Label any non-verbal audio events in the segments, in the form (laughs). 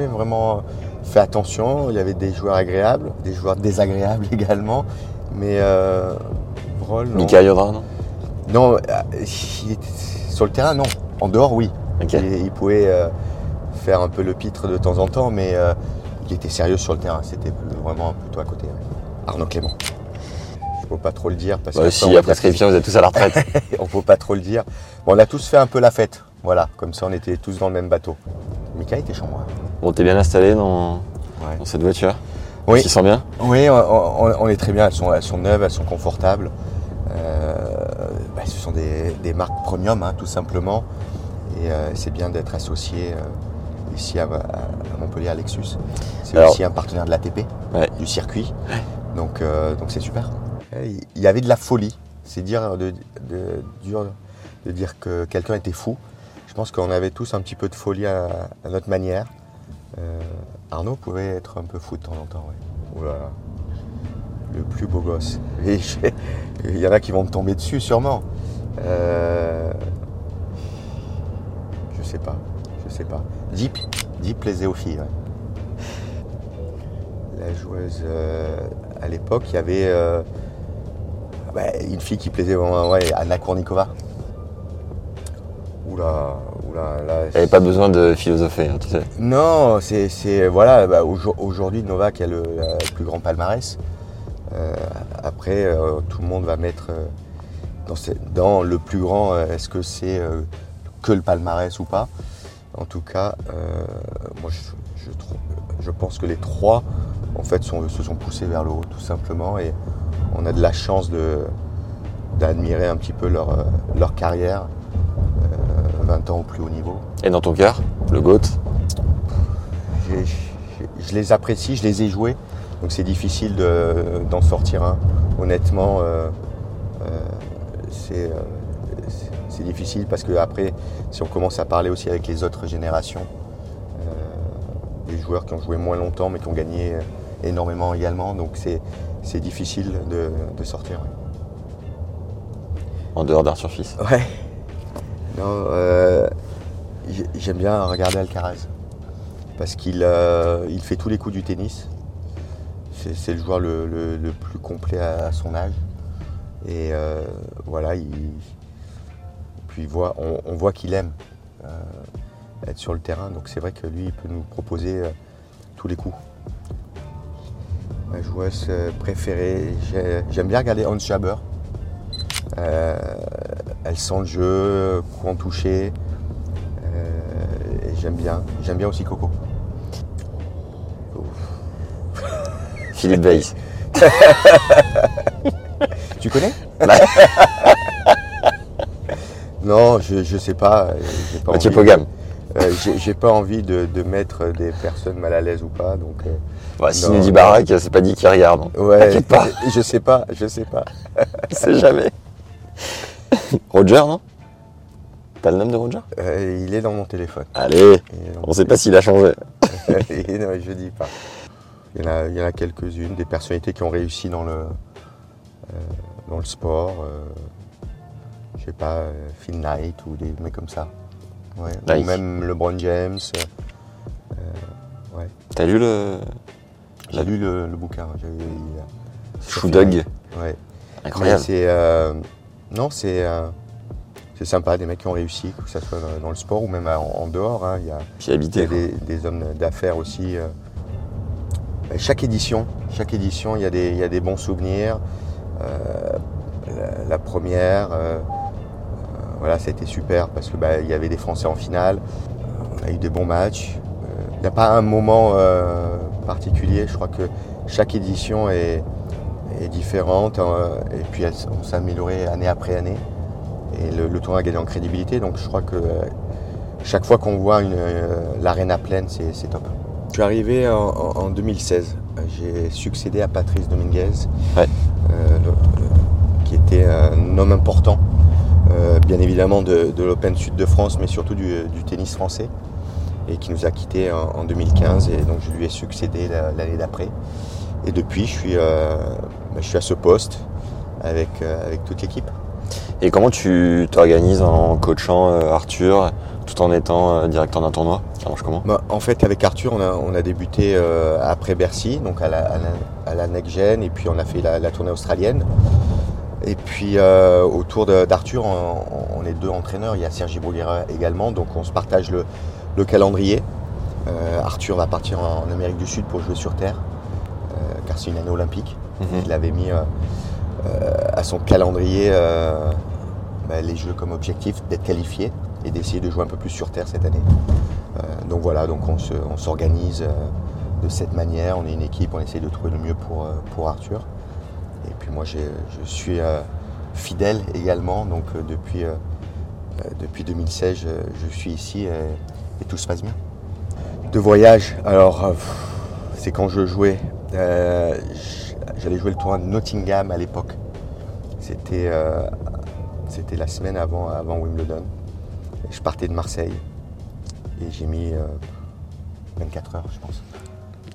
jamais vraiment fait attention. Il y avait des joueurs agréables, des joueurs désagréables (laughs) également. Mais euh, non. Mika Yodra, non? Non, euh, il était- sur le terrain, non. En dehors, oui. Il, il pouvait euh, faire un peu le pitre de temps en temps, mais euh, il était sérieux sur le terrain. C'était vraiment plutôt à côté. ouais. Arnaud Clément. Je ne peux pas trop le dire parce Bah, que Si, après prescription, vous êtes tous à la retraite. (laughs) on ne peut pas trop le dire. Bon, on a tous fait un peu la fête. Voilà, comme ça on était tous dans le même bateau. Mika était chez moi. Bon, t'es bien installé dans, Ouais. dans cette voiture Oui. Tu sens bien Oui, on, on- on est très bien. Elles sont, elles sont neuves, elles sont confortables. Euh, bah, ce sont des, des marques premium, hein, tout simplement. Et euh, c'est bien d'être associé euh, ici à, à Montpellier à Lexus. C'est aussi un partenaire de l'ATP, Ouais. du circuit. Donc, donc c'est super. Il y avait de la folie. C'est dire de, de- dur de dire que quelqu'un était fou. Je pense qu'on avait tous un petit peu de folie à, notre manière. Euh, Arnaud pouvait être un peu fou de temps en temps. ouais. Là. Le plus beau gosse. (laughs) Il y en a qui vont me tomber dessus sûrement. Euh, je sais pas. Je sais pas. Deep. Deep plaisait aux filles. La joueuse euh, à l'époque, il y avait bah, une fille qui plaisait vraiment, ouais, Anna Kournikova. Oula, oula, là. T'avais pas besoin de philosopher, hein, tu sais. Non, c'est, voilà, bah, aujo- aujourd'hui Novak a le, plus grand palmarès. Euh, après, euh, tout le monde va mettre euh, dans, le plus grand, est-ce que c'est que le palmarès ou pas En tout cas, moi je, je trouve- je pense que les trois en fait sont- se sont poussés vers le haut tout simplement et on a de la chance de, d'admirer un petit peu leur, leur carrière, 20 ans au plus haut niveau. Et dans ton cœur, le GOAT je les apprécie, je les ai joués, donc c'est difficile de- d'en sortir un. Honnêtement, euh, euh, c'est euh, c'est- difficile parce que après, si on commence à parler aussi avec les autres générations, euh, des joueurs qui ont joué moins longtemps mais qui ont gagné énormément également, donc c'est c'est difficile de, de sortir. ouais. en dehors d'Arthur Fils. Ouais. Euh, j'ai- j'aime bien regarder Alcaraz. Parce qu'il euh, fait tous les coups du tennis. C'est le joueur le, plus complet à, son âge. Et euh, voilà, il, puis on, voit qu'il aime être sur le terrain. Donc c'est vrai que lui, il peut nous proposer tous les coups. Ma joueuse préférée, j'ai- j'aime bien regarder Hans. Euh, elle sent le jeu, en toucher. Euh, et j'aime bien. J'aime bien aussi Coco. (laughs) Philippe Weiss. Tu connais? Bah. (laughs) Non, je, je sais pas. Pas Mathieu Pogam. Euh, j'ai- pas envie de, de mettre des personnes mal à l'aise ou pas. Donc, euh, Bah, si nous dit. Barak, c'est pas dit qu'il regarde. hein. ouais, pas, je sais pas, je sais pas. (laughs) sait jamais. (laughs) Roger, non? T'as le nom de Roger? Euh, il est dans mon téléphone. Allez, on sait pas s'il a changé. (laughs) Non, je dis pas. Il y en a, il y en a quelques-unes, des personnalités qui ont réussi dans le, euh, dans le sport. euh, je sais pas, Phil Knight ou des mecs comme ça. Ouais. Ou même LeBron James. ouais. T'as lu le J'ai lu le, le bouquin. Shoe Dog Ouais. Incroyable. C'est, non, c'est, euh, c'est sympa, des mecs qui ont réussi, que ce soit dans, le sport ou même en, dehors. hein. Il y a, J'ai Il y habité. a des, des hommes d'affaires aussi. euh. Chaque édition, chaque édition, il y a des, il y a des bons souvenirs. Euh, la, la première, euh, voilà, ça a été super parce que bah, y avait des Français en finale. On a eu des bons matchs. Il n'y a pas un moment particulier. Je crois que chaque édition est, est différente euh, et puis on s'est amélioré année après année. Et le, le tournoi a gagné en crédibilité, donc je crois que euh, chaque fois qu'on voit euh, l'arène pleine, c'est, top. Je suis arrivé en, en- en 2016. J'ai succédé à Patrice Dominguez, Ouais. euh, le- le- qui était un homme important, euh, bien évidemment de, de l'Open Sud de France, mais surtout du, du tennis français, et qui nous a quittés en, en 2015. Et donc je lui ai succédé la- l'année d'après. Et depuis, je suis, euh, bah, je suis à ce poste avec, euh, avec toute l'équipe. Et comment tu t'organises en coachant euh, Arthur tout en étant euh, directeur d'un tournoi? Ça marche comment? Bah, en fait, avec Arthur, on a, on a débuté après Bercy, donc à la, à la, Next Gen, et puis on a fait la, tournée australienne. Et puis autour d'Arthur, on, est deux entraîneurs. Il y a Sergi Bruguera également, donc on se partage le, le calendrier. Arthur va partir en, Amérique du Sud pour jouer sur terre, car c'est une année olympique. Il avait mis euh, euh, à son calendrier euh, bah, les Jeux comme objectif d'être qualifié et d'essayer de jouer un peu plus sur terre cette année. Donc voilà, donc on se- on s'organise de cette manière. On est une équipe, on essaye de trouver le mieux pour, pour Arthur. Et puis moi, je suis fidèle également. Donc depuis, depuis 2016, je, suis ici et tout se passe bien. De voyage, alors c'est quand je jouais. Euh, J'allais jouer le tournoi de Nottingham à l'époque. C'était euh, c'était la semaine avant, avant Wimbledon. Je partais de Marseille et j'ai mis euh, 24 heures, je pense.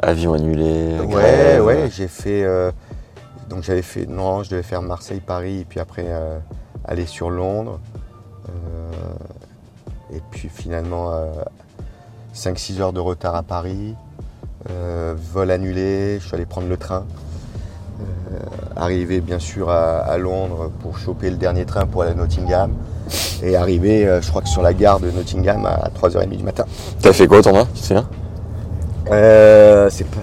Avion annulé Ouais, grève. ouais, j'ai fait. euh, donc j'avais fait. Non, je devais faire Marseille-Paris, et puis après euh, aller sur Londres. Euh, et puis finalement, 5-6 heures de retard à Paris. euh, vol annulé, je suis allé prendre le train. Arrivé bien sûr à, à Londres pour choper le dernier train pour aller à Nottingham. Et arrivé, euh, je crois que sur la gare de Nottingham à 3h30 du matin. T'as fait quoi tournoi Tu te souviens? Euh, c'est pas.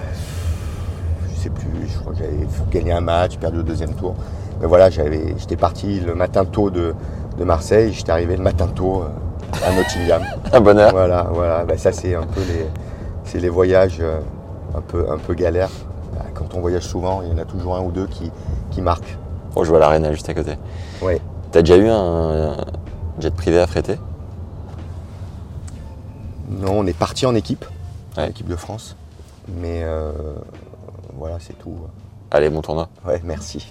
Je sais plus, je crois que j'avais gagné un match, perdu au deuxième tour. Mais voilà, j'étais parti le matin tôt de, de Marseille, j'étais arrivé le matin tôt euh, à Nottingham. (laughs) Un bonheur. voilà, voilà. Ben, ça c'est un peu les, les voyages un peu, un peu galères. On voyage souvent, il y en a toujours un ou deux qui, qui marquent. On joue à l'arena juste à côté. Ouais. T'as déjà eu un, un jet privé affrété Non, on est parti en équipe, Ouais. équipe de France. Mais euh, voilà, c'est tout. Allez, bon tournoi. Ouais, merci.